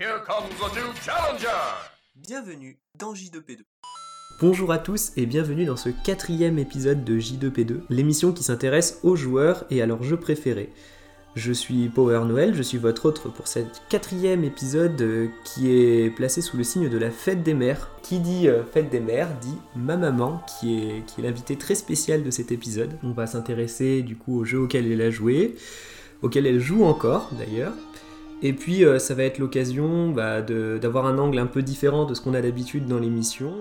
Here comes the new challenger! Bienvenue dans J2P2. Bonjour à tous et bienvenue dans ce quatrième épisode de J2P2, l'émission qui s'intéresse aux joueurs et à leurs jeux préférés. Je suis Power Noël, je suis votre hôte pour cet quatrième épisode euh, qui est placé sous le signe de la fête des mères. Qui dit euh, fête des mères dit ma maman qui est, qui est l'invité très spécial de cet épisode. On va s'intéresser du coup aux jeux auxquels elle a joué, auxquels elle joue encore d'ailleurs. Et puis euh, ça va être l'occasion bah, d'avoir un angle un peu différent de ce qu'on a d'habitude dans l'émission.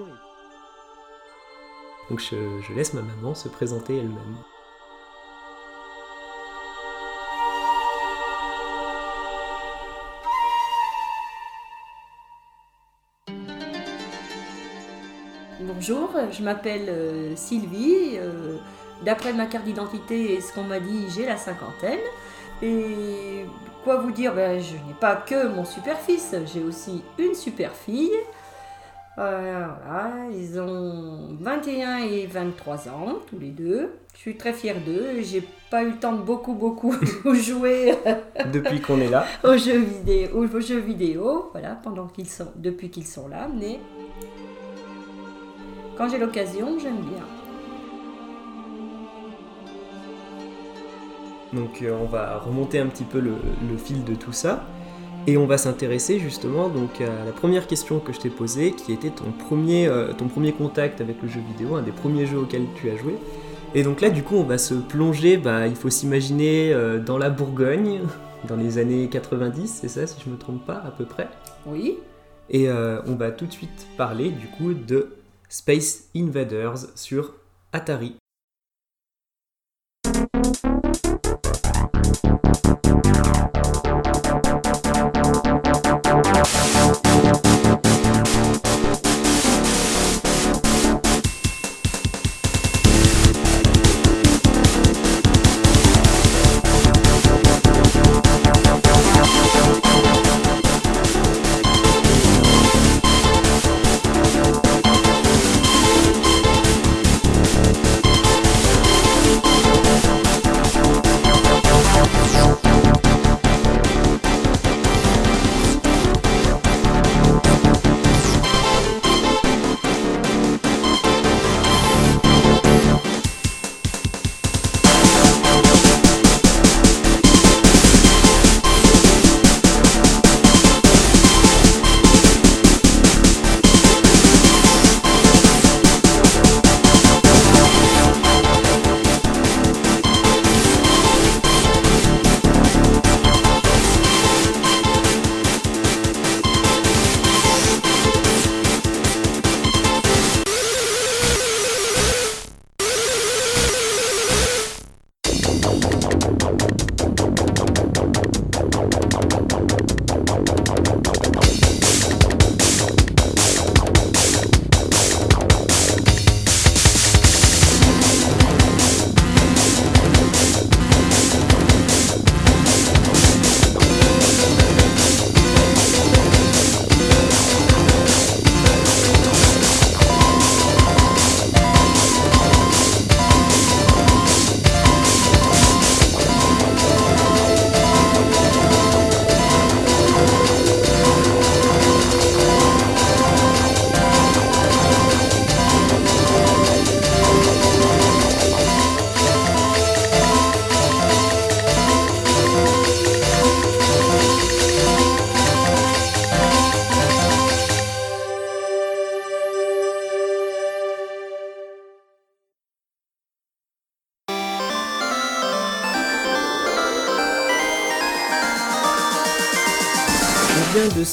Donc je, je laisse ma maman se présenter elle-même. Bonjour, je m'appelle euh, Sylvie. euh, D'après ma carte d'identité et ce qu'on m'a dit, j'ai la cinquantaine. Et quoi vous dire? Ben, Je n'ai pas que mon super-fils, j'ai aussi une super-fille. Euh, voilà, ils ont 21 et 23 ans, tous les deux. Je suis très fière d'eux. J'ai pas eu le temps de beaucoup, beaucoup jouer Depuis qu'on est là. aux jeux vidéo, aux jeux vidéo voilà, pendant qu'ils sont, depuis qu'ils sont là, mais quand j'ai l'occasion, j'aime bien. Donc euh, on va remonter un petit peu le, le fil de tout ça. Et on va s'intéresser justement donc à la première question que je t'ai posée, qui était ton premier, euh, ton premier contact avec le jeu vidéo, un des premiers jeux auxquels tu as joué. Et donc là du coup on va se plonger, bah, il faut s'imaginer euh, dans la Bourgogne, dans les années 90, c'est ça si je me trompe pas à peu près? Oui, Et euh, on va tout de suite parler du coup de Space Invaders sur Atari. Thank you.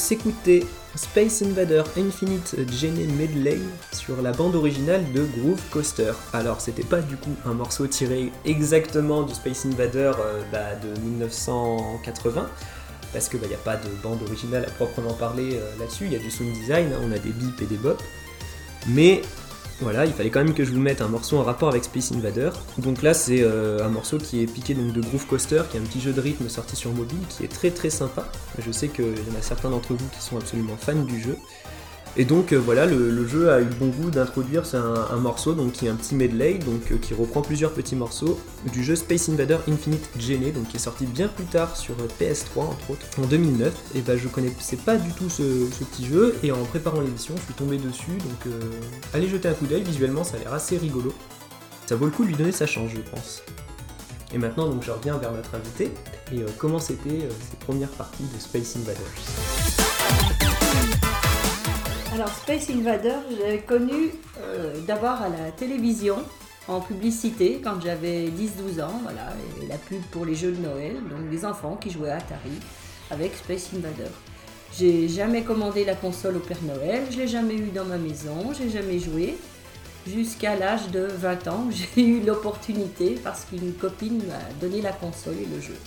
S'écouter Space Invader Infinite Gene Medley sur la bande originale de Groove Coaster. Alors c'était pas du coup un morceau tiré exactement du Space Invader euh, bah, de 1980, parce qu'il n'y a pas de bande originale à proprement parler euh, là-dessus, il y a du sound design, hein, on a des bips et des bops, mais voilà, il fallait quand même que je vous mette un morceau en rapport avec Space Invader. Donc là, c'est euh, un morceau qui est piqué donc, de Groove Coaster, qui est un petit jeu de rythme sorti sur mobile, qui est très très sympa. Je sais qu'il y en a certains d'entre vous qui sont absolument fans du jeu. Et donc euh, voilà, le, jeu a eu le bon goût d'introduire un, un morceau donc qui est un petit medley, donc euh, qui reprend plusieurs petits morceaux du jeu Space Invader Infinite Gene, donc qui est sorti bien plus tard sur euh, PS3 entre autres, en 2009. Et bah je connaissais pas du tout ce, petit jeu, et en préparant l'émission, je suis tombé dessus, donc allez jeter un coup d'œil. Visuellement, ça a l'air assez rigolo. Ça vaut le coup de lui donner sa chance, je pense. Et maintenant, donc, je reviens vers notre invité et comment c'était euh, ces premières parties de Space Invaders? Alors Space Invader, l'avais connu euh, d'abord à la télévision, en publicité, quand j'avais 10-12 ans, voilà, la pub pour les jeux de Noël, donc des enfants qui jouaient à Atari avec Space Invader. J'ai jamais commandé la console au Père Noël, je l'ai jamais eu dans ma maison, j'ai jamais joué. Jusqu'à l'âge de 20 ans, j'ai eu l'opportunité parce qu'une copine m'a donné la console et le jeu.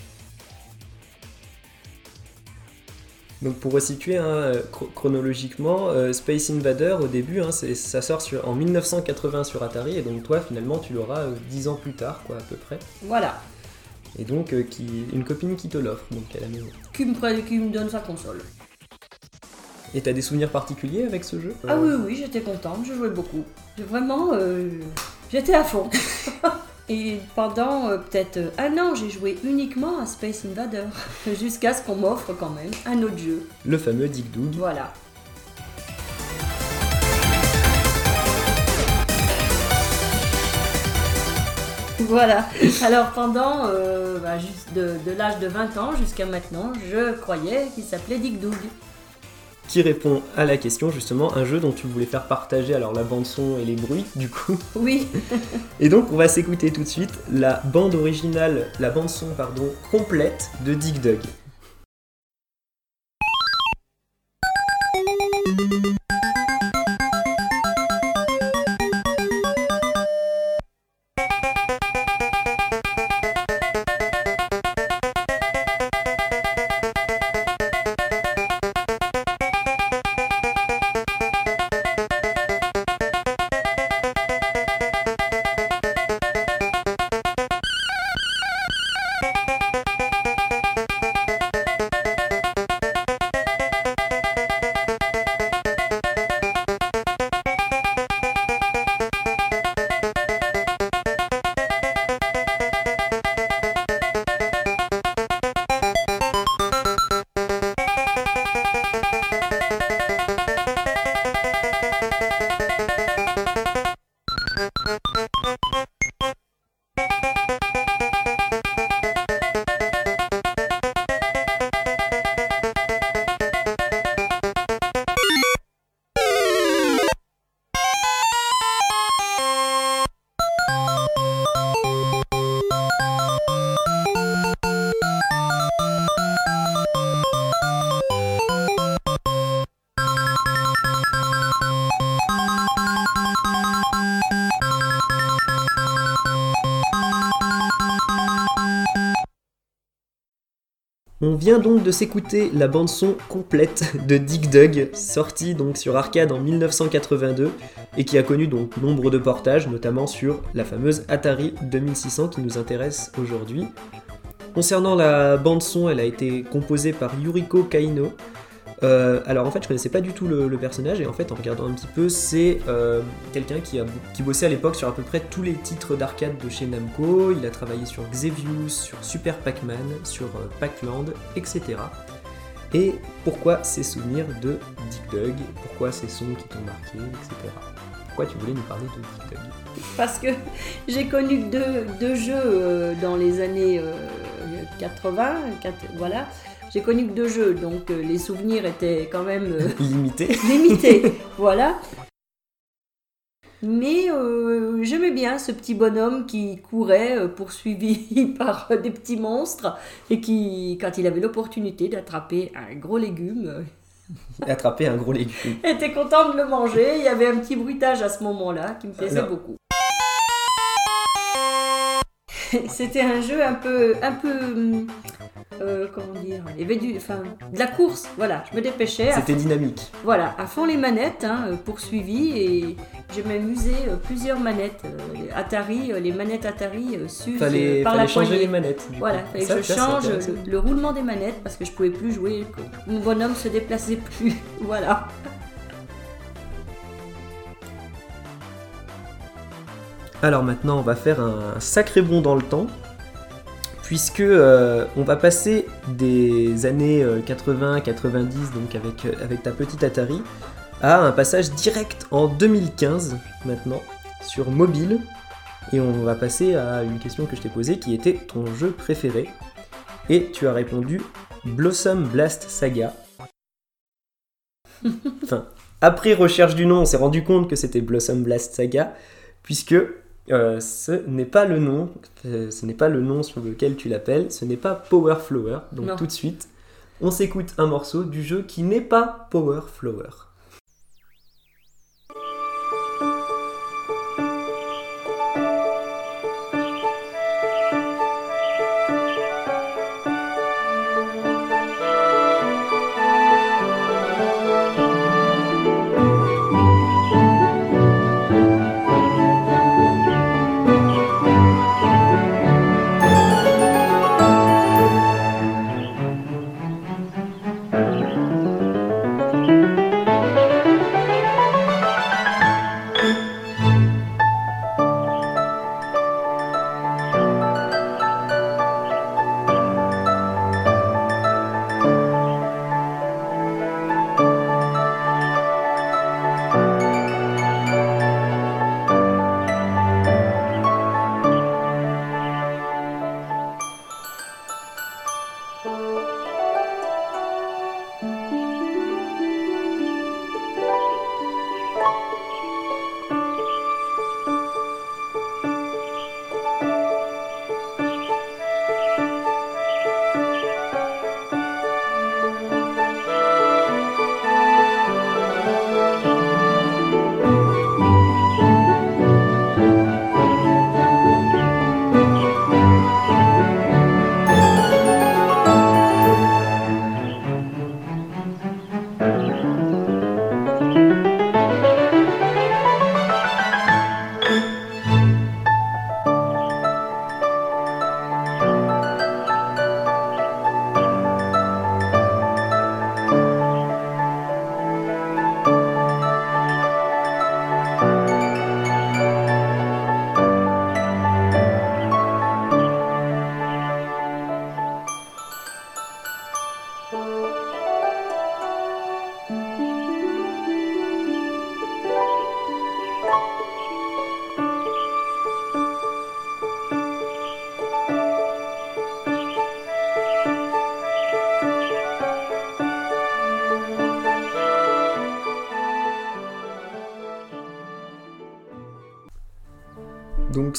Donc pour resituer hein, euh, chro- chronologiquement, euh, Space Invader au début, hein, ça sort sur- en 1980 sur Atari, et donc toi finalement tu l'auras euh, 10 ans plus tard, quoi à peu près. Voilà, Et donc euh, qui, une copine qui te l'offre, donc à la maison. qui me, prenne- qui me donne sa console. Et t'as des souvenirs particuliers avec ce jeu? Ah oui, oui, j'étais contente, je jouais beaucoup. Vraiment, euh, j'étais à fond. Et pendant euh, peut-être un an, j'ai joué uniquement à Space Invader, jusqu'à ce qu'on m'offre quand même un autre jeu. Le fameux Dig Dug. Voilà. Voilà. Alors pendant euh, bah, juste de, de l'âge de 20 ans jusqu'à maintenant, je croyais qu'il s'appelait Dick Doug. Qui répond à la question justement, un jeu dont tu voulais faire partager alors la bande son et les bruits du coup. Oui. Et donc on va s'écouter tout de suite la bande originale, la bande son pardon, complète de Dig Dug. Vient donc de s'écouter la bande son complète de Dig Dug, sortie donc sur arcade en 1982 et qui a connu donc nombre de portages, notamment sur la fameuse Atari 2600 qui nous intéresse aujourd'hui. Concernant la bande son, elle a été composée par Yuriko Kaino. Euh, alors en fait, je connaissais pas du tout le, personnage et en fait, en regardant un petit peu, c'est euh, quelqu'un qui, a, qui bossait à l'époque sur à peu près tous les titres d'arcade de chez Namco. Il a travaillé sur Xevious, sur Super Pac-Man, sur euh, Pac-Land, etc. Et pourquoi ces souvenirs de Dig Dug Pourquoi ces sons qui t'ont marqué, etc. Pourquoi tu voulais nous parler de Dig Dug Parce que j'ai connu deux, deux jeux dans les années euh, 80, quatre- voilà. J'ai connu que deux jeux, donc euh, les souvenirs étaient quand même euh, Limité limité, voilà. Mais euh, j'aimais bien ce petit bonhomme qui courait poursuivi par des petits monstres et qui, quand il avait l'opportunité d'attraper un gros légume, attraper un gros légume. était content de le manger. Il y avait un petit bruitage à ce moment-là qui me plaisait Alors. beaucoup. C'était un jeu un peu, un peu, hum, euh, comment dire, il y avait du, enfin, de la course. Voilà, je me dépêchais. C'était dynamique. Voilà, à fond les manettes, hein, euh, poursuivi et j'ai même usé euh, plusieurs manettes Atari, les manettes Atari s'usent par fallait changer les manettes. Voilà, fallait je change le, le, roulement des manettes parce que je pouvais plus jouer. Mon bonhomme se déplaçait plus. voilà. Alors maintenant, on va faire un sacré bond dans le temps puisque euh, on va passer des années 80-90, donc avec, euh, avec ta petite Atari, à un passage direct en 2015 maintenant, sur mobile. Et on va passer à une question que je t'ai posée, qui était ton jeu préféré. Et tu as répondu Blossom Blast Saga. enfin, après recherche du nom, on s'est rendu compte que c'était Blossom Blast Saga, puisque euh, ce n'est pas le nom, euh, ce n'est pas le nom sur lequel tu l'appelles, ce n'est pas Power Flower. Donc Non. tout de suite, on s'écoute un morceau du jeu qui n'est pas Power Flower.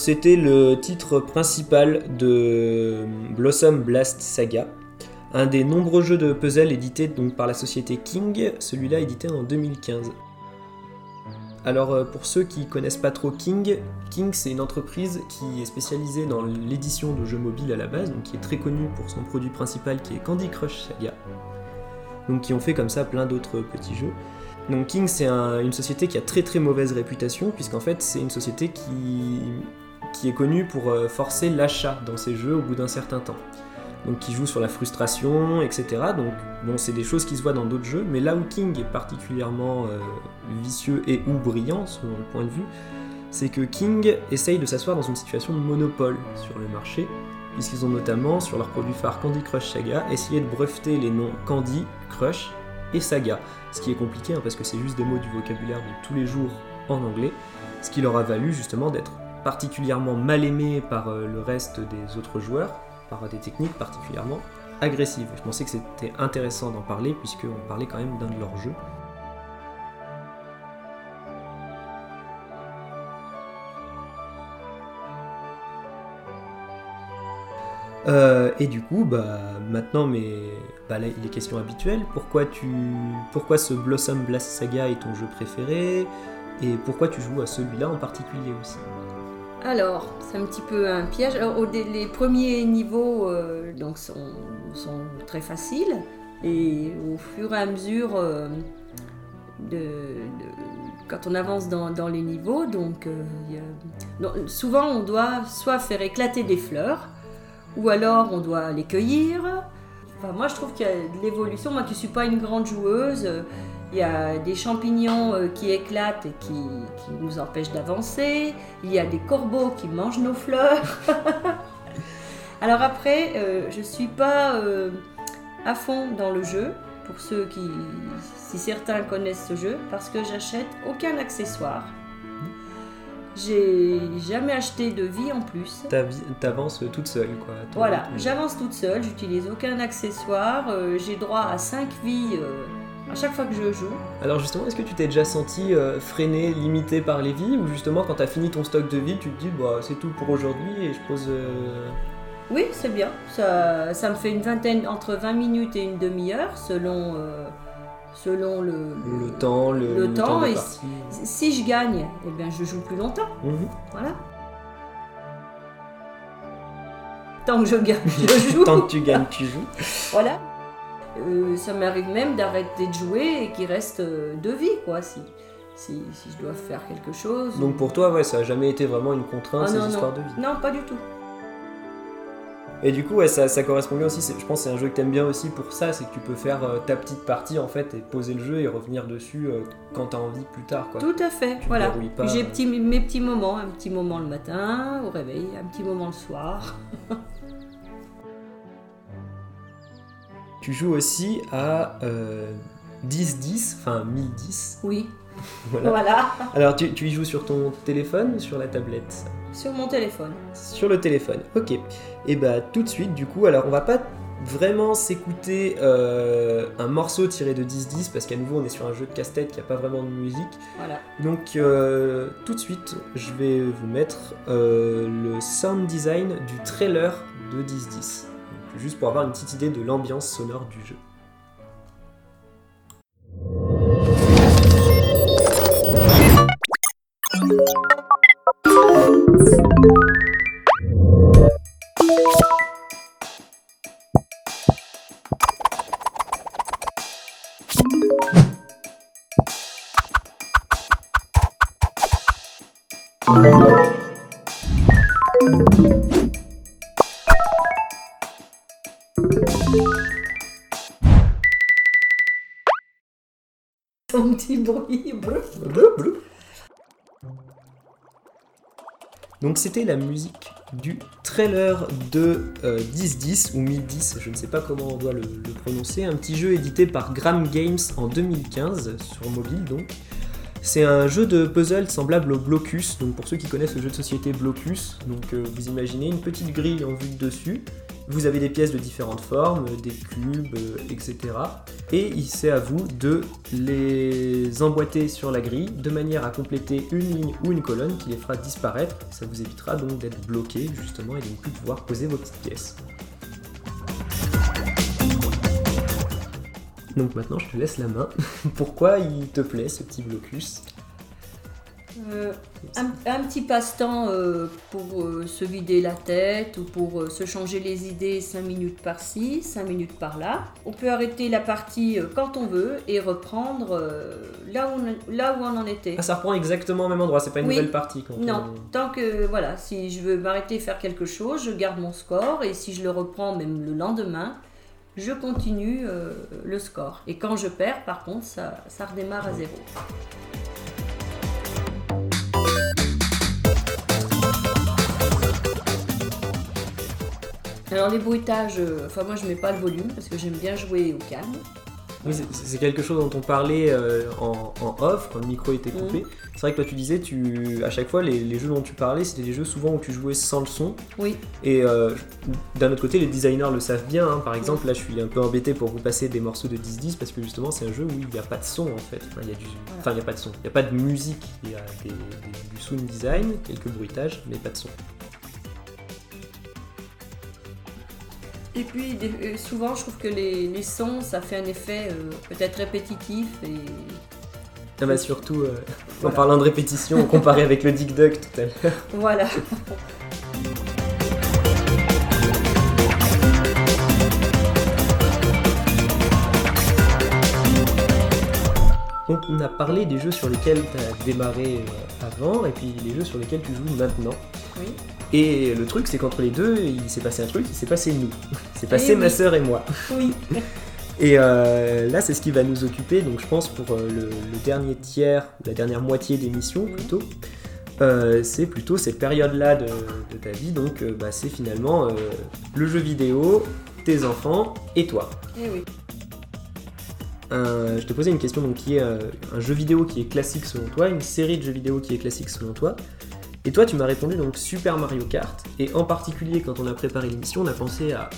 C'était le titre principal de Blossom Blast Saga, un des nombreux jeux de puzzle édités par la société King, celui-là édité en 2015. Alors euh, pour ceux qui connaissent pas trop King, King c'est une entreprise qui est spécialisée dans l'édition de jeux mobiles à la base, donc qui est très connue pour son produit principal qui est Candy Crush Saga. Donc qui ont fait comme ça plein d'autres petits jeux. Donc King, c'est un- une société qui a très très mauvaise réputation, puisqu'en fait c'est une société qui, qui est connue pour euh, forcer l'achat dans ses jeux au bout d'un certain temps. Donc qui joue sur la frustration, etc. Donc bon, c'est des choses qui se voient dans d'autres jeux, mais là où King est particulièrement euh, vicieux et ou brillant, selon le point de vue, c'est que King essaye de s'asseoir dans une situation de monopole sur le marché, puisqu'ils ont notamment, sur leur produit phare Candy Crush Saga, essayé de breveter les noms Candy, Crush et Saga. Ce qui est compliqué hein, parce que c'est juste des mots du vocabulaire de tous les jours en anglais, ce qui leur a valu justement d'être particulièrement mal aimés par euh, le reste des autres joueurs, par des techniques particulièrement agressives. Je pensais que c'était intéressant d'en parler puisqu'on parlait quand même d'un de leurs jeux. Euh, et du coup, bah, maintenant, mais, bah, là, les questions habituelles. Pourquoi, tu, pourquoi ce Blossom Blast Saga est ton jeu préféré? Et pourquoi tu joues à celui-là en particulier aussi? Alors, c'est un petit peu un piège. Alors, les premiers niveaux euh, donc, sont, très faciles. Et au fur et à mesure, euh, quand on avance dans, les niveaux, donc, euh, donc, souvent on doit soit faire éclater des fleurs, ou alors on doit les cueillir. Enfin, moi je trouve qu'il y a de l'évolution. Moi qui ne suis pas une grande joueuse, Il y a des champignons euh, qui éclatent et qui, qui nous empêchent d'avancer. Il y a des corbeaux qui mangent nos fleurs. Alors après, euh, je ne suis pas euh, à fond dans le jeu, pour ceux qui, si certains connaissent ce jeu, parce que j'achète aucun accessoire. J'ai jamais acheté de vie en plus. T'avances toute seule, quoi. Voilà, j'avance toute seule, j'utilise aucun accessoire, euh, j'ai droit à 5 vies à chaque fois que je joue. Alors justement, est-ce que tu t'es déjà senti euh, freiné, limité par les vies, ou justement quand t'as fini ton stock de vie, tu te dis bah c'est tout pour aujourd'hui et je pose. euh, Oui, c'est bien, ça, ça me fait une vingtaine, entre 20 minutes et une demi-heure selon, euh, selon le, le temps, le, Le temps et. Si je gagne, eh bien, je joue plus longtemps, Mhm. voilà. Tant que je gagne, je joue. Tant que tu gagnes, tu joues. Voilà. Euh, ça m'arrive même d'arrêter de jouer et qu'il reste euh, deux vies, quoi, si, si, si je dois faire quelque chose. Donc pour toi, ouais, ça a jamais été vraiment une contrainte Ah, ces non, histoires de vie. Non, pas du tout. Et du coup, ouais, ça, ça correspond bien aussi. Je pense que c'est un jeu que t'aimes bien aussi pour ça, c'est que tu peux faire euh, ta petite partie en fait et poser le jeu et revenir dessus euh, quand t'as envie plus tard, quoi. Tout à fait, Tu voilà. J'ai euh. mes petits moments, un petit moment le matin au réveil, un petit moment le soir. Tu joues aussi à euh, 10-10, enfin 1010. Oui, Voilà. voilà, Alors tu, tu y joues sur ton téléphone ou sur la tablette? Sur mon téléphone. Sur le téléphone, ok. Et bah tout de suite, du coup, alors on va pas vraiment s'écouter euh, un morceau tiré de 10-10 parce qu'à nouveau on est sur un jeu de casse-tête qui a pas vraiment de musique. Voilà. Donc euh, tout de suite, je vais vous mettre euh, le sound design du trailer de 10-10. Juste pour avoir une petite idée de l'ambiance sonore du jeu. Donc c'était la musique du trailer de euh, 1010 ou 1010, je ne sais pas comment on doit le, le prononcer, un petit jeu édité par Gram Games en 2015 sur mobile donc. C'est un jeu de puzzle semblable au Blocus, donc pour ceux qui connaissent le jeu de société Blocus, donc euh, vous imaginez une petite grille en vue de dessus, vous avez des pièces de différentes formes, des cubes, euh, etc. Et c'est à vous de les emboîter sur la grille de manière à compléter une ligne ou une colonne qui les fera disparaître. Ça vous évitera donc d'être bloqué justement et de ne plus pouvoir poser vos petites pièces. Donc maintenant je te laisse la main. Pourquoi il te plaît ce petit blocus? Euh, un, un petit passe-temps euh, pour euh, se vider la tête ou pour se changer les idées 5 minutes par-ci, 5 minutes par-là. On peut arrêter la partie quand on veut et reprendre là, où on, là où on en était. Ah ça reprend exactement au même endroit, c'est pas une Oui. nouvelle partie quand Non, on- tant que voilà, si je veux m'arrêter et faire quelque chose, je garde mon score et si je le reprends même le lendemain, je continue le score. Et quand je perds, par contre, ça, ça redémarre à zéro. Alors les bruitages, euh, enfin moi je mets pas le volume parce que j'aime bien jouer au calme. Oui, c'est- c'est quelque chose dont on parlait euh, en, en off quand le micro était coupé. Mhm. C'est vrai que toi tu disais, tu, à chaque fois les, les jeux dont tu parlais, c'était des jeux souvent où tu jouais sans le son. Oui, Et euh, d'un autre côté, les designers le savent bien. hein. Par exemple, là je suis un peu embêté pour vous passer des morceaux de 10-10 parce que justement c'est un jeu où il n'y a pas de son en fait. Enfin, il y a du... enfin, il n'y a pas de son, il n'y a pas de musique, il y a des- des- du sound design, quelques bruitages, mais pas de son. Et puis des- euh, souvent je trouve que les, les sons ça fait un effet euh, peut-être répétitif et Ah bah surtout, euh, en parlant de répétition, comparé avec le Dick Duck tout à l'heure. voilà. On a parlé des jeux sur lesquels tu as démarré avant et puis les jeux sur lesquels tu joues maintenant. Oui. Et le truc c'est qu'entre les deux, il s'est passé un truc, il s'est passé nous. C'est passé Eh ma sœur et moi. Oui. Et euh, là, c'est ce qui va nous occuper, donc je pense pour euh, le, le dernier tiers, la dernière moitié d'émission plutôt. Euh, c'est plutôt cette période-là de, de ta vie, donc bah, c'est finalement le jeu vidéo, tes enfants et toi. Eh oui. Je te posais une question donc, qui est un jeu vidéo qui est classique selon toi, une série de jeux vidéo qui est classique selon toi. Et toi, tu m'as répondu donc Super Mario Kart. Et en particulier, quand on a préparé l'émission, on a pensé à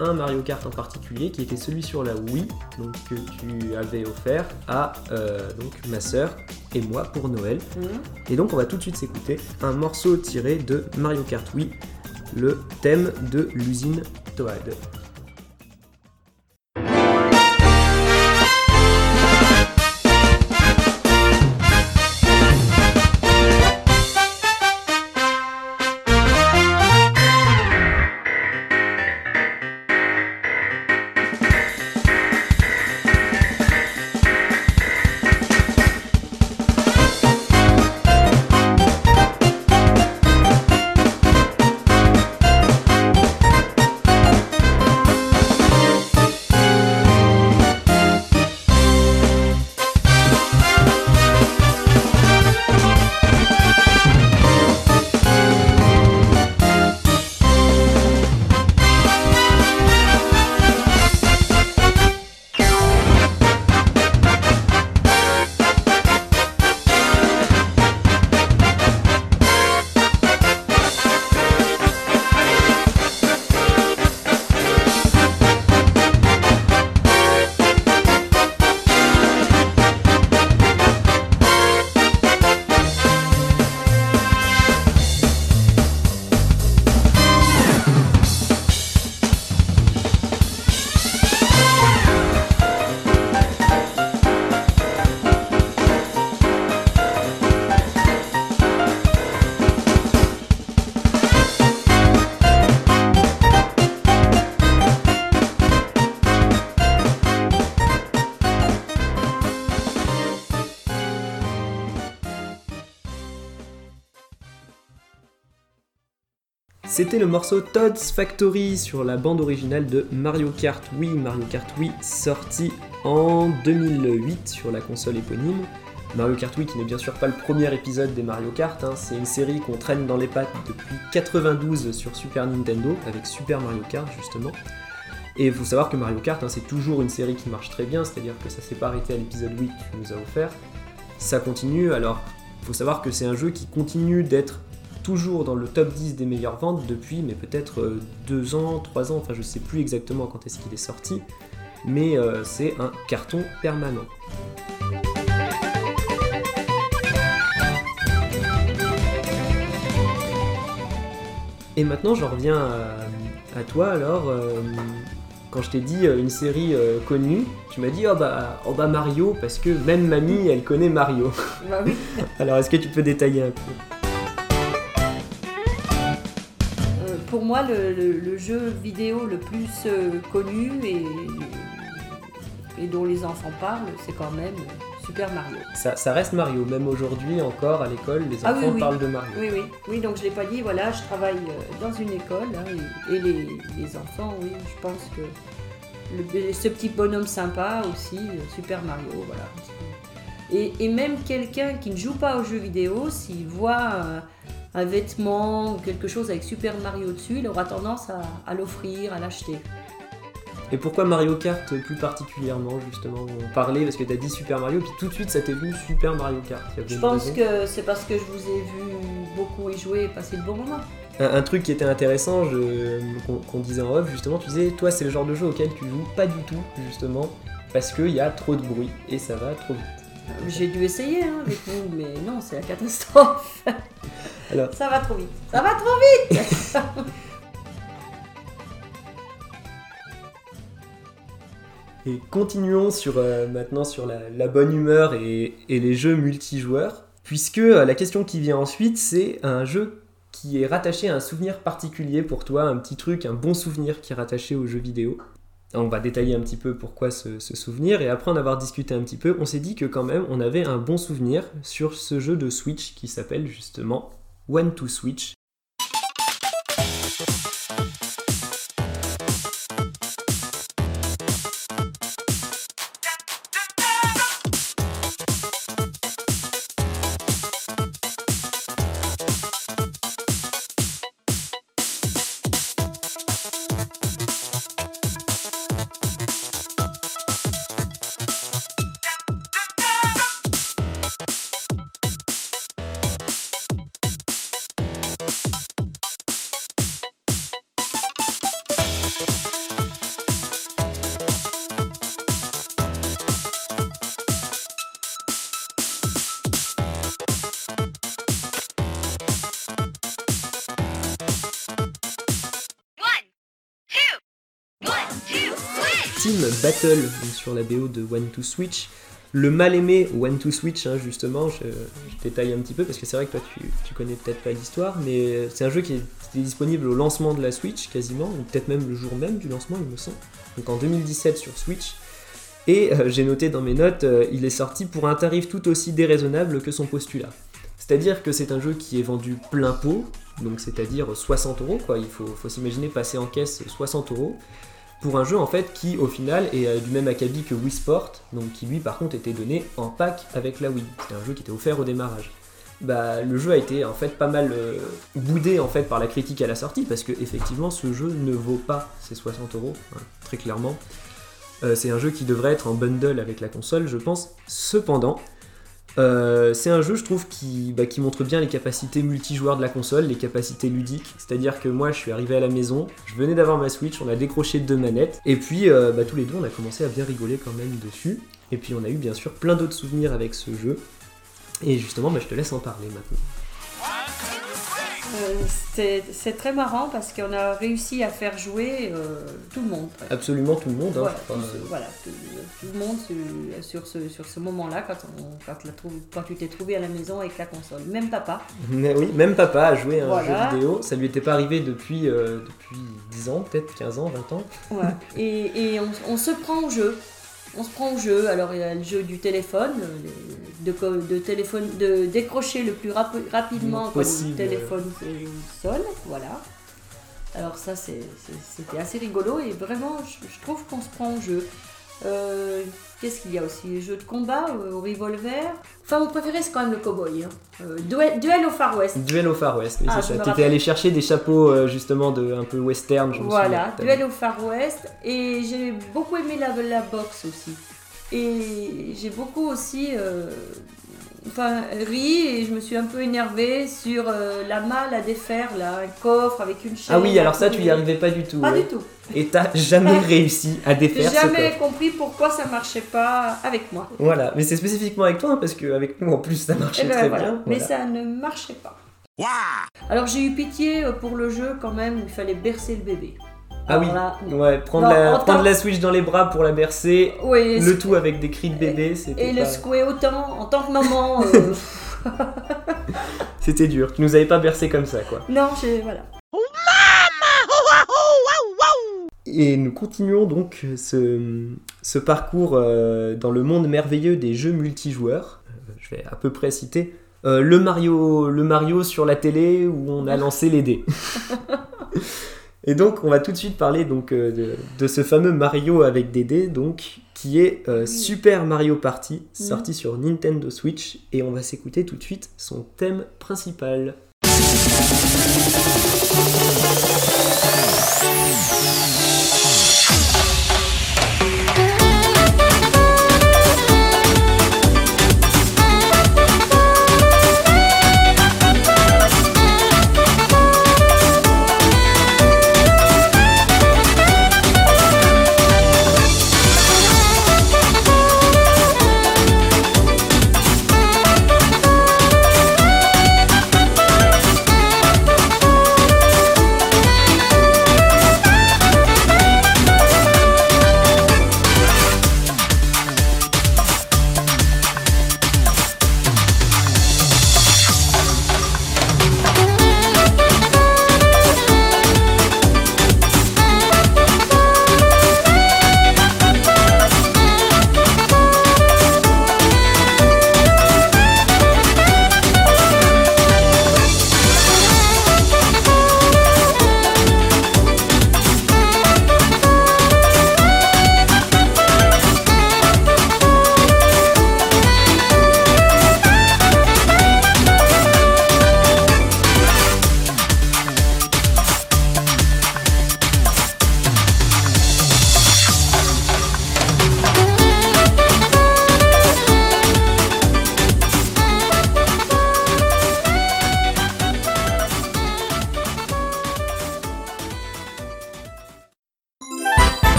un Mario Kart en particulier qui était celui sur la Wii, donc que tu avais offert à euh, donc ma sœur et moi pour Noël. Mhm. Et donc, on va tout de suite s'écouter un morceau tiré de Mario Kart Wii, le thème de l'usine Toad. C'était le morceau Todd's Factory sur la bande originale de Mario Kart Wii. Mario Kart Wii sorti en 2008 sur la console éponyme. Mario Kart Wii qui n'est bien sûr pas le premier épisode des Mario Kart, hein, c'est une série qu'on traîne dans les pattes depuis 92 sur Super Nintendo avec Super Mario Kart justement. Et il faut savoir que Mario Kart hein, c'est toujours une série qui marche très bien, c'est-à-dire que ça s'est pas arrêté à l'épisode 8 que tu nous as offert. Ça continue, alors il faut savoir que c'est un jeu qui continue d'être toujours dans le top 10 des meilleures ventes depuis, mais peut-être 2 ans, 3 ans, enfin je sais plus exactement quand est-ce qu'il est sorti, mais euh, c'est un carton permanent. Et maintenant j'en reviens à, à toi alors. euh, quand je t'ai dit euh, une série euh, connue, tu m'as dit oh bah, oh bah Mario parce que même mamie elle connaît Mario. Bah oui. Alors est-ce que tu peux détailler un peu? Pour moi, le, le- le jeu vidéo le plus euh, connu et, et dont les enfants parlent, c'est quand même Super Mario. ça, ça reste Mario, même aujourd'hui encore à l'école, les Ah enfants oui, oui. parlent de Mario. Oui, oui, oui, donc je l'ai pas dit, voilà, je travaille euh, dans une école hein, et, et les, les enfants, oui, je pense que le- ce petit bonhomme sympa aussi, euh, Super Mario, voilà. Et, et même quelqu'un qui ne joue pas aux jeux vidéo, s'il voit euh, un vêtement ou quelque chose avec Super Mario dessus, il aura tendance à, à l'offrir, à l'acheter. Et pourquoi Mario Kart plus particulièrement justement? On parlait parce que t'as dit Super Mario, puis tout de suite ça t'est venu Super Mario Kart. Je pense que c'est parce que je vous ai vu beaucoup y jouer et passer de bons moments. un, un truc qui était intéressant, qu'on disait en off justement, tu disais toi c'est le genre de jeu auquel tu joues pas du tout justement parce qu'il y a trop de bruit et ça va trop vite. J'ai dû essayer hein, avec vous, mais non, c'est la catastrophe. Alors- Ça va trop vite. Ça va trop vite Et continuons sur, euh, maintenant sur la, la bonne humeur et, et les jeux multijoueurs, puisque euh, la question qui vient ensuite, c'est un jeu qui est rattaché à un souvenir particulier pour toi, un petit truc, un bon souvenir qui est rattaché au jeu vidéo. On va détailler un petit peu pourquoi ce, souvenir, et après en avoir discuté un petit peu, on s'est dit que quand même on avait un bon souvenir sur ce jeu de Switch qui s'appelle justement One to Switch. Battle sur la BO de One to Switch. Le mal aimé One to Switch, hein, justement, je, détaille un petit peu parce que c'est vrai que toi tu, connais peut-être pas l'histoire, mais c'est un jeu qui était disponible au lancement de la Switch quasiment, ou peut-être même le jour même du lancement, il me semble. Donc en 2017 sur Switch. Et euh, j'ai noté dans mes notes, euh, il est sorti pour un tarif tout aussi déraisonnable que son postulat. C'est-à-dire que c'est un jeu qui est vendu plein pot, donc c'est-à-dire 60 euros, quoi. Il faut, faut s'imaginer passer en caisse 60 euros pour un jeu en fait qui au final est euh, du même acabit que Wii Sport, donc qui lui par contre était donné en pack avec la Wii. C'était un jeu qui était offert au démarrage. Bah, le jeu a été en fait pas mal euh, boudé en fait par la critique à la sortie parce que effectivement ce jeu ne vaut pas ses 60 euros hein, très clairement. Euh, c'est un jeu qui devrait être en bundle avec la console, je pense. Cependant, euh, c'est un jeu, je trouve, qui, bah, qui, montre bien les capacités multijoueurs de la console, les capacités ludiques. C'est-à-dire que moi, je suis arrivé à la maison, je venais d'avoir ma Switch, on a décroché deux manettes, et puis euh, bah, tous les deux, on a commencé à bien rigoler quand même dessus. Et puis, on a eu bien sûr plein d'autres souvenirs avec ce jeu. Et justement, bah, je te laisse en parler maintenant. Euh, c'est très marrant parce qu'on a réussi à faire jouer euh, tout le monde. Presque. Absolument tout le monde. Hein, voilà, pas, tout, ce, voilà tout, tout, le monde sur, ce, sur ce moment-là, quand, quand, quand, tu t'es trouvé à la maison avec la console. Même papa. Mais oui, même papa a joué à un voilà. jeu vidéo. Ça lui était pas arrivé depuis, euh, depuis 10 ans, peut-être 15 ans, 20 ans. Ouais. et, et on, on se prend au jeu on se prend au jeu. Alors il y a le jeu du téléphone, de, de, téléphone, de décrocher le plus rapi rapidement quand le téléphone sonne, voilà. Alors ça c'était assez rigolo et vraiment je, je trouve qu'on se prend au jeu. Euh, Qu'est-ce qu'il y a aussi Les jeux de combat euh, au revolver. Enfin, mon préféré, c'est quand même le cowboy. Hein. Euh, duel, duel, au Far West. Duel au Far West, oui, ah, c'est ça. Tu étais allé chercher des chapeaux, euh, justement, de, un peu western, je Voilà, Duel au Far West. Et j'ai beaucoup aimé la, la boxe aussi. Et j'ai beaucoup aussi euh, enfin, ri et je me suis un peu énervée sur euh, la malle à défaire, là, un coffre avec une chaîne. Ah oui, alors ça, tu y arrivais pas du tout. Pas ouais. du tout. Et t'as jamais réussi à défaire J'ai jamais ce compris pourquoi ça marchait pas avec moi. Voilà, mais c'est spécifiquement avec toi, hein, parce qu'avec nous, en plus, ça marchait ben, très voilà. bien. Mais Voilà. ça ne marchait pas. Alors j'ai eu pitié euh, pour le jeu quand même, il fallait bercer le bébé. Ah oui, là, ouais, prendre, Non, la, en prendre la Switch dans les bras pour la bercer, oui, le tout avec des cris de bébé, c'était et le secouer autant en tant que maman. euh, c'était dur. Tu nous avais pas bercé comme ça, quoi. non, j'ai voilà. Et nous continuons donc ce, ce parcours euh, dans le monde merveilleux des jeux multijoueurs. Euh, je vais à peu près citer le, Mario, le Mario sur la télé où on a lancé les dés. Et donc on va tout de suite parler donc, euh, de, de ce fameux Mario avec des dés, donc, qui est euh, Super Mario Party, sorti sur Nintendo Switch. Et on va s'écouter tout de suite son thème principal.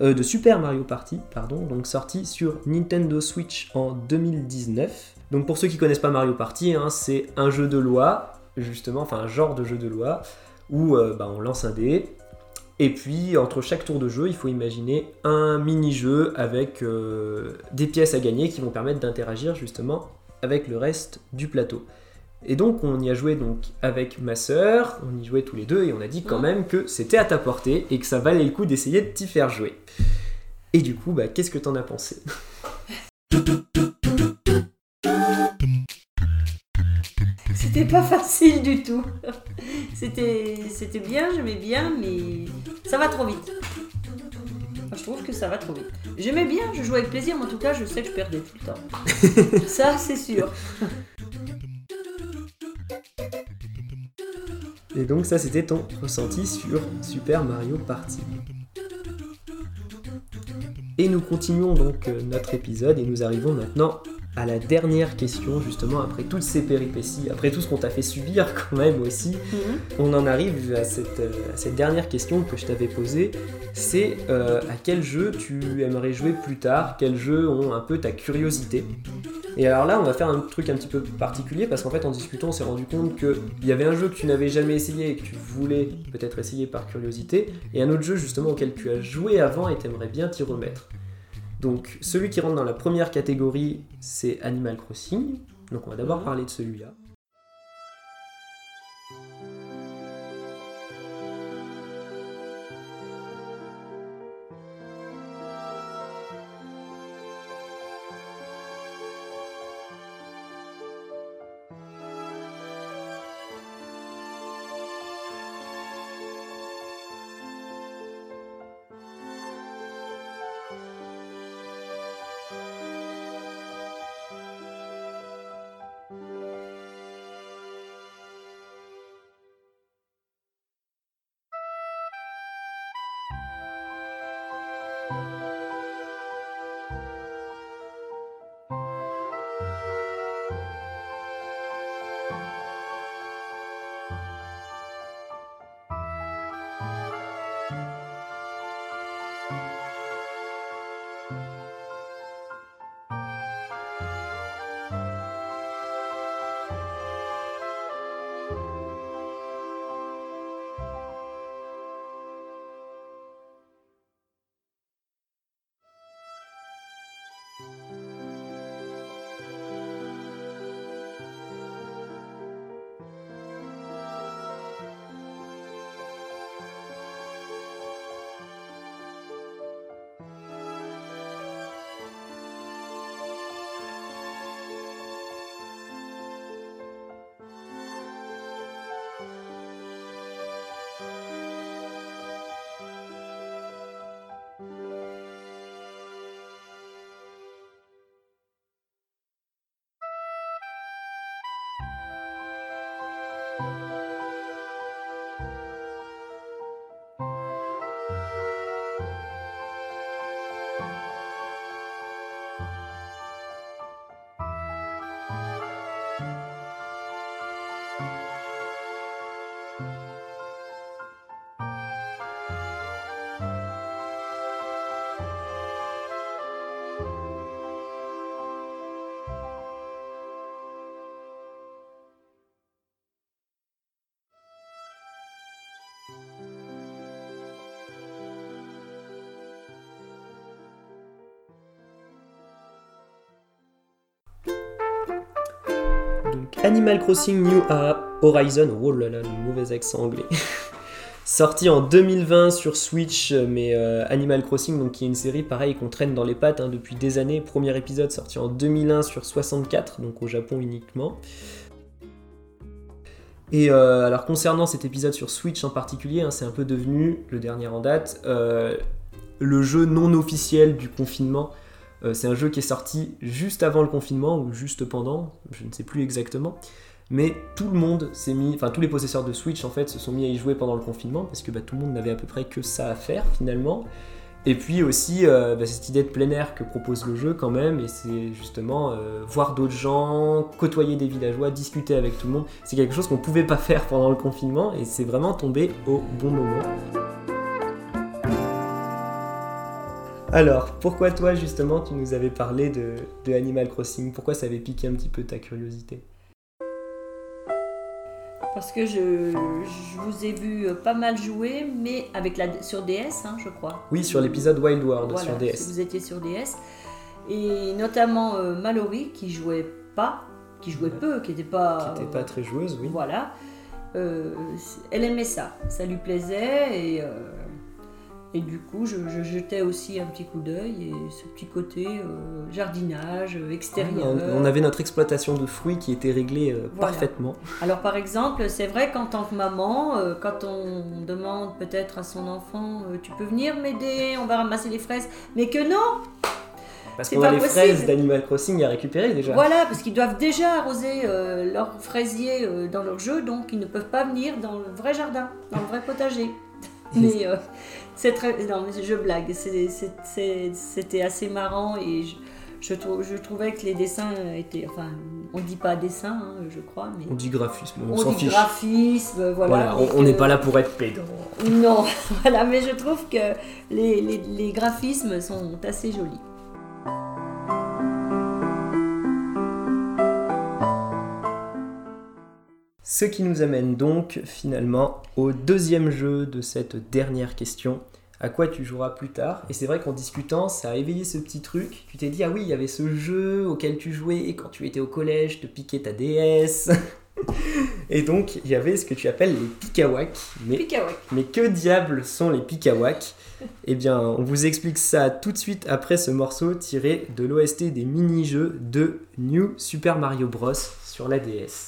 Euh, de Super Mario Party, pardon, sorti sur Nintendo Switch en 2019. Donc pour ceux qui connaissent pas Mario Party, hein, c'est un jeu de loi, justement, enfin un genre de jeu de loi où euh, bah, on lance un dé. Et puis, entre chaque tour de jeu, il faut imaginer un mini-jeu avec euh, des pièces à gagner qui vont permettre d'interagir justement avec le reste du plateau. Et donc, on y a joué donc avec ma sœur, on y jouait tous les deux et on a dit quand même que c'était à ta portée et que ça valait le coup d'essayer de t'y faire jouer. Et du coup, bah, qu'est-ce que t'en as pensé? C'était pas facile du tout. C'était c'était bien, j'aimais bien, mais ça va trop vite. Je trouve que ça va trop vite. J'aimais bien, je jouais avec plaisir, mais en tout cas, je sais que je perdais tout le temps. ça, c'est sûr. Et donc ça c'était ton ressenti sur Super Mario Party. Et nous continuons donc euh, notre épisode et nous arrivons maintenant à la dernière question justement après toutes ces péripéties, après tout ce qu'on t'a fait subir quand même aussi. Mhm. On en arrive à cette, à cette dernière question que je t'avais posée, c'est euh, à quel jeu tu aimerais jouer plus tard, quels jeux ont un peu ta curiosité? Et alors là, on va faire un truc un petit peu particulier parce qu'en fait, en discutant, on s'est rendu compte qu'il y avait un jeu que tu n'avais jamais essayé et que tu voulais peut-être essayer par curiosité, et un autre jeu justement auquel tu as joué avant et t'aimerais bien t'y remettre. Donc, celui qui rentre dans la première catégorie, c'est Animal Crossing. Donc, on va d'abord parler de celui-là. Animal Crossing New Horizon, oh là là, le mauvais accent anglais. Sorti en 2020 sur Switch, mais euh, Animal Crossing, donc qui est une série pareil qu'on traîne dans les pattes hein, depuis des années. Premier épisode sorti en 2001 sur 64, donc au Japon uniquement. Et euh, alors concernant cet épisode sur Switch en particulier, hein, c'est un peu devenu le dernier en date, euh, le jeu non officiel du confinement. Euh, c'est un jeu qui est sorti juste avant le confinement ou juste pendant, je ne sais plus exactement. Mais tout le monde s'est mis, enfin tous les possesseurs de Switch en fait se sont mis à y jouer pendant le confinement parce que bah, tout le monde n'avait à peu près que ça à faire finalement. Et puis aussi euh, bah, cette idée de plein air que propose le jeu quand même, et c'est justement euh, voir d'autres gens, côtoyer des villageois, discuter avec tout le monde. C'est quelque chose qu'on pouvait pas faire pendant le confinement et c'est vraiment tombé au bon moment. Alors, pourquoi toi justement tu nous avais parlé de, de Animal Crossing? Pourquoi ça avait piqué un petit peu ta curiosité? Parce que je, je vous ai vu pas mal jouer, mais avec la, sur DS, hein, je crois. Oui, sur l'épisode Wild World Voilà, sur DS. si vous étiez sur DS. Et notamment euh, Mallory, qui jouait pas, qui jouait peu, qui n'était pas. Qui n'était pas très joueuse, oui. Voilà. Euh, elle aimait ça, ça lui plaisait et, euh, et du coup je, je jetais aussi un petit coup d'œil et ce petit côté euh, jardinage euh, extérieur. On, on avait notre exploitation de fruits qui était réglée euh, Voilà. parfaitement. Alors par exemple, c'est vrai qu'en tant que maman, euh, quand on demande peut-être à son enfant, tu peux venir m'aider, on va ramasser les fraises, mais que non, Parce qu'on a les possible. fraises d'Animal Crossing à récupérer déjà. Voilà, parce qu'ils doivent déjà arroser leurs fraisiers dans leur jeu, donc ils ne peuvent pas venir dans le vrai jardin, dans le vrai potager. Mais c'est très. Non, je blague. C'était assez marrant et je, je, trou- je trouvais que les dessins étaient. Enfin, on dit pas dessin, hein, je crois, mais. On dit graphisme, on, On s'en fiche. graphisme, voilà. Voilà, on n'est que- pas là pour être pédant. Non, voilà, mais je trouve que les, les- les graphismes sont assez jolis. Ce qui nous amène donc finalement au deuxième jeu de cette dernière question. À quoi tu joueras plus tard? Et c'est vrai qu'en discutant, ça a éveillé ce petit truc. Tu t'es dit, ah oui, il y avait ce jeu auquel tu jouais quand tu étais au collège, te piquais ta DS. Et donc, il y avait ce que tu appelles les pikawak. Mais, Pikawak. mais que diable sont les pikawak Eh bien, on vous explique ça tout de suite après ce morceau tiré de l'OST des mini-jeux de New Super Mario Bros. sur la DS.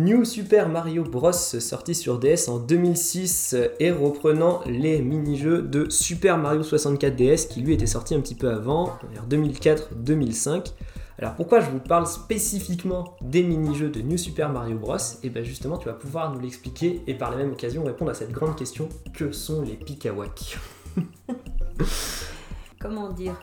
New Super Mario Bros. sorti sur DS en 2006 et reprenant les mini-jeux de Super Mario 64 DS qui lui était sorti un petit peu avant, vers 2004-2005. Alors pourquoi je vous parle spécifiquement des mini-jeux de New Super Mario Bros Et bien justement tu vas pouvoir nous l'expliquer et par la même occasion répondre à cette grande question que sont les Pikawak? comment dire,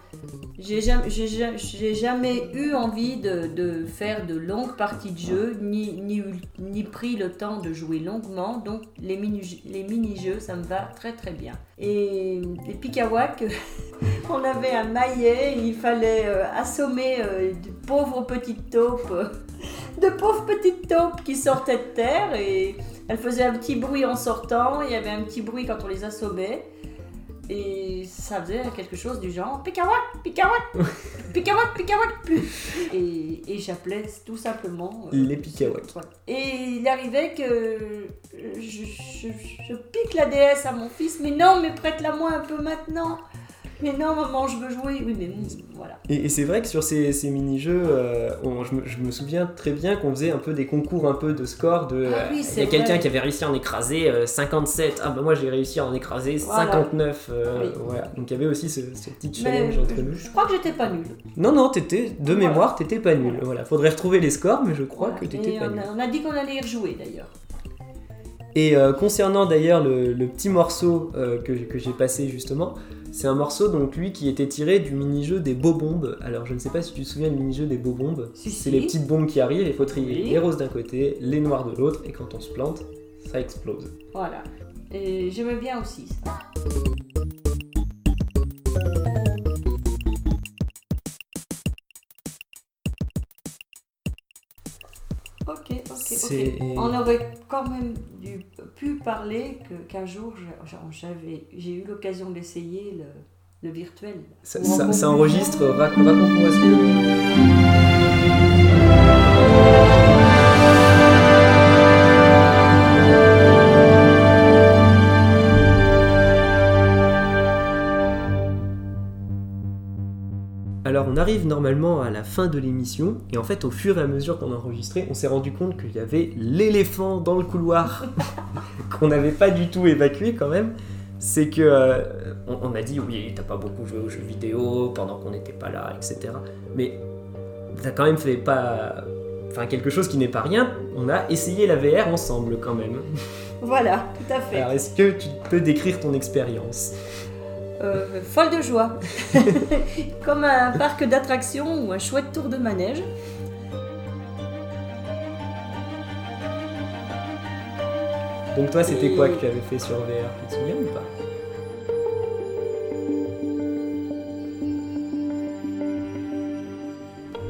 j'ai jamais, eu envie de, faire de longues parties de jeu, ni, ni, ni pris le temps de jouer longuement, donc les mini- les mini-jeux, ça me va très très bien. Et les Pikawak, on avait un maillet, il fallait euh, assommer euh, de pauvres petites taupes, de pauvres petites taupes qui sortaient de terre, et elles faisaient un petit bruit en sortant, il y avait un petit bruit quand on les assommait. Et ça faisait quelque chose du genre Pikawak, Pikawak, Pikawak, Pikawak. Et, et j'appelais tout simplement. euh, Les Pikawak. voilà. Et il arrivait que je, je- je pique la DS à mon fils, mais non, mais prête-la-moi un peu maintenant. Mais non, maman, je veux jouer. Oui, mais voilà. Et, et c'est vrai que sur ces, ces mini-jeux, euh, on- je, me, je me souviens très bien qu'on faisait un peu des concours un peu de score. De, Ah oui, euh, c'est il y a quelqu'un qui avait réussi à en écraser euh, 57. Ah bah moi j'ai réussi à en écraser Voilà. 59. euh, Oui. voilà. Donc il y avait aussi ce, ce petit Mais challenge entre nous. je crois que j'étais pas nulle. Non, non, t'étais, de Voilà. mémoire, t'étais pas nul. Voilà, faudrait retrouver les scores, mais je crois que t'étais pas on, nul. a, on a dit qu'on allait y rejouer d'ailleurs. Et euh, concernant d'ailleurs le, le petit morceau euh, que, que j'ai passé justement, c'est un morceau donc lui qui était tiré du mini-jeu des beaux bombes. Alors je ne sais pas si tu te souviens du mini-jeu des beaux bombes. Si, C'est si. les petites bombes qui arrivent, il faut trier Oui. les roses d'un côté, les noirs de l'autre, et quand on se plante, ça explose. Voilà. Et j'aimais bien aussi ça. On aurait quand même dû, pu parler qu'un jour j'ai eu l'occasion d'essayer le, le virtuel. Ça, ça- enregistre, rac- raconte-moi ce que... arrive normalement à la fin de l'émission et en fait au fur et à mesure qu'on a enregistré, on s'est rendu compte qu'il y avait l'éléphant dans le couloir qu'on n'avait pas du tout évacué quand même. C'est que euh, on, on m'a dit oui t'as pas beaucoup joué aux jeux vidéo pendant qu'on n'était pas là etc. Mais t'as quand même fait pas enfin quelque chose qui n'est pas rien. On a essayé la VR ensemble quand même. Voilà, tout à fait. Alors est-ce que tu peux décrire ton expérience? Euh, folle de joie. Comme un parc d'attractions ou un chouette tour de manège. Donc toi c'était Et- quoi que tu avais fait sur VR Tu te souviens ou pas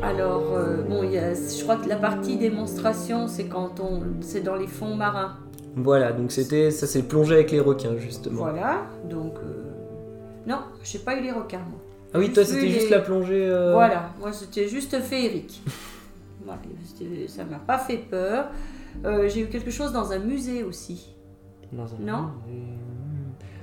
Alors, euh, bon, il y a- je crois que la partie démonstration, c'est quand on, c'est dans les fonds marins. Voilà, donc c'était ça c'est plongé avec les requins justement. Voilà, donc euh, non, j'ai pas eu les requins. Moi. Ah oui, toi c'était juste la plongée. euh, Voilà, moi c'était juste féerique. voilà, ça m'a pas fait peur. Euh, j'ai eu quelque chose dans un musée aussi. dans un- Non.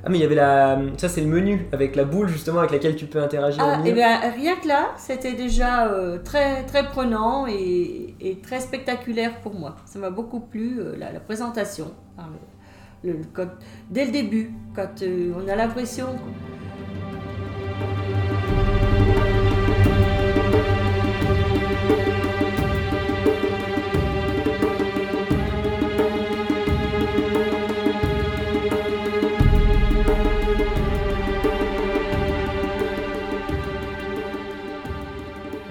Ah mais il y avait la ça c'est le menu avec la boule justement avec laquelle tu peux interagir. Ah, et bien rien que là, c'était déjà euh, très très prenant et, et très spectaculaire pour moi. Ça m'a beaucoup plu euh, la, la présentation. Enfin, le- le- quand- dès le début, quand euh, on a l'impression.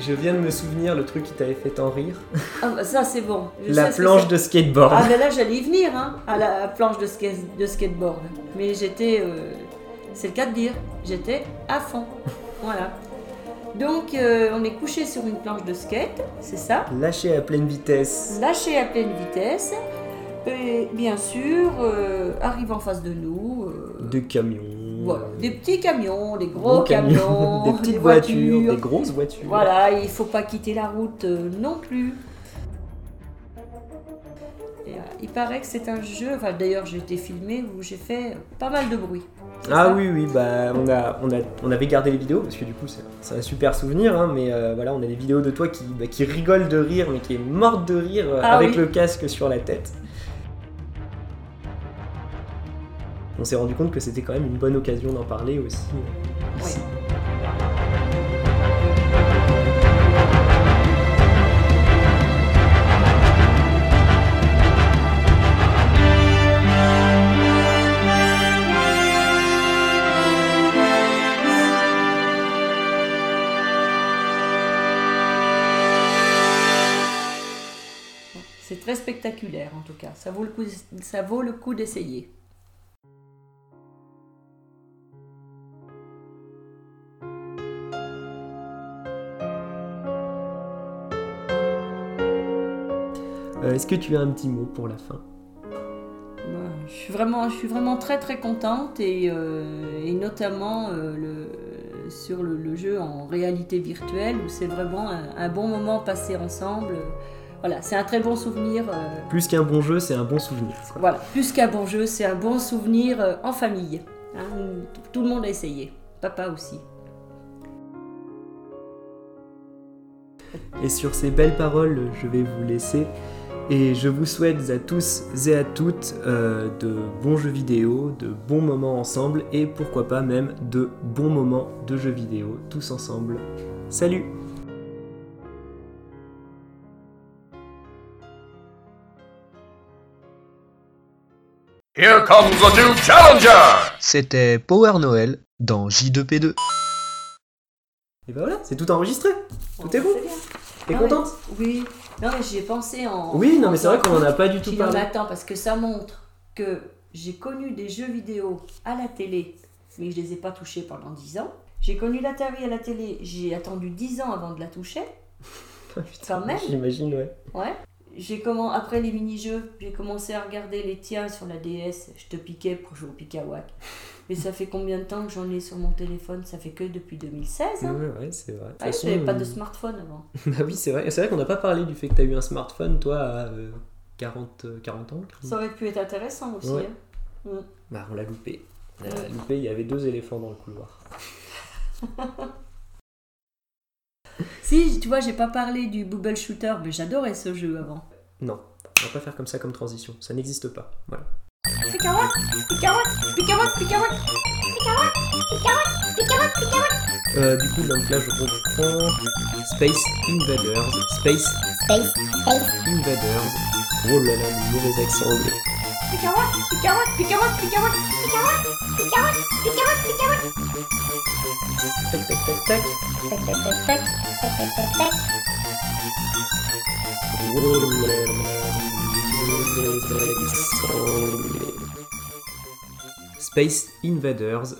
Je viens de me souvenir le truc qui t'avait fait tant rire. Ah, bah, ça c'est bon. Je la sais planche de skateboard. Ah, mais là j'allais y venir, hein, à la planche de, ska- de skateboard. Mais j'étais. euh, c'est le cas de dire, j'étais à fond. Voilà. Donc euh, on est couché sur une planche de skate, c'est ça? Lâché à pleine vitesse. lâché à pleine vitesse. Et bien sûr, euh, arrive en face de nous. euh, De camions. Voilà, des petits camions, des gros, camions, des petites voitures, voitures. des grosses voitures. Voilà, il faut pas quitter la route euh, non plus. Et, euh, il paraît que c'est un jeu, enfin d'ailleurs j'ai été filmé où j'ai fait pas mal de bruit. Ah ça oui, oui, bah on, a, on, a, on avait gardé les vidéos parce que du coup c'est un super souvenir, hein, mais euh, voilà, on a des vidéos de toi qui, bah, qui rigole de rire, mais qui est morte de rire euh, Ah avec oui. le casque sur la tête. On s'est rendu compte que c'était quand même une bonne occasion d'en parler aussi. euh, Oui. ici. C'est très spectaculaire en tout cas, ça vaut le coup, ça vaut le coup d'essayer. Euh, Est-ce que tu as un petit mot pour la fin? Ouais, Je suis vraiment, je suis vraiment très très contente et, euh, et notamment euh, le, sur le, le jeu en réalité virtuelle où c'est vraiment un, un bon moment passé ensemble. Voilà, c'est un très bon souvenir. Plus qu'un bon jeu, c'est un bon souvenir. quoi. voilà, plus qu'un bon jeu, c'est un bon souvenir en famille. hein, où tout le monde a essayé, papa aussi. Et sur ces belles paroles, je vais vous laisser. Et je vous souhaite à tous et à toutes euh, de bons jeux vidéo, de bons moments ensemble et pourquoi pas même de bons moments de jeux vidéo tous ensemble. Salut Here comes the new challenger! C'était Power Noël dans J2P2. Et ben voilà, c'est tout enregistré. Tout est bon. T'es Ah contente? ouais, Oui. Non, mais j'y ai pensé en. Oui, non, mais c'est vrai qu'on en a pas du tout parlé. attends, parce que ça montre que j'ai connu des jeux vidéo à la télé, mais je les ai pas touchés pendant 10 ans. J'ai connu l'Atari à la télé, j'ai attendu 10 ans avant de la toucher. Putain, quand même. J'imagine, ouais. Ouais. J'ai comment après les mini-jeux, j'ai commencé à regarder les tiens sur la DS. Je te piquais pour jouer au Pikawak. Mais ça fait combien de temps que j'en ai sur mon téléphone? Ça fait que depuis 2016. Hein Ouais, ouais, c'est vrai. Ah, je façon, n'avais pas de euh, smartphone avant. Bah oui, c'est vrai. C'est vrai qu'on n'a pas parlé du fait que t'as eu un smartphone, toi, à euh, 40, euh, 40 ans. 40. Ça aurait pu être intéressant aussi. Ouais. hein. Mm. Bah, on l'a loupé. On l'a loupé, il y avait deux éléphants dans le couloir. Si, tu vois, j'ai pas parlé du Bubble Shooter, mais j'adorais ce jeu avant. Non, on va pas faire comme ça comme transition. Ça n'existe pas. Voilà. Pikawak Pikawak Pikawak Pikawak Euh, du coup, donc là, je reprends Space Invaders. Space Space, space, Invaders. Oh là là, le mauvais accent anglais. Space Invaders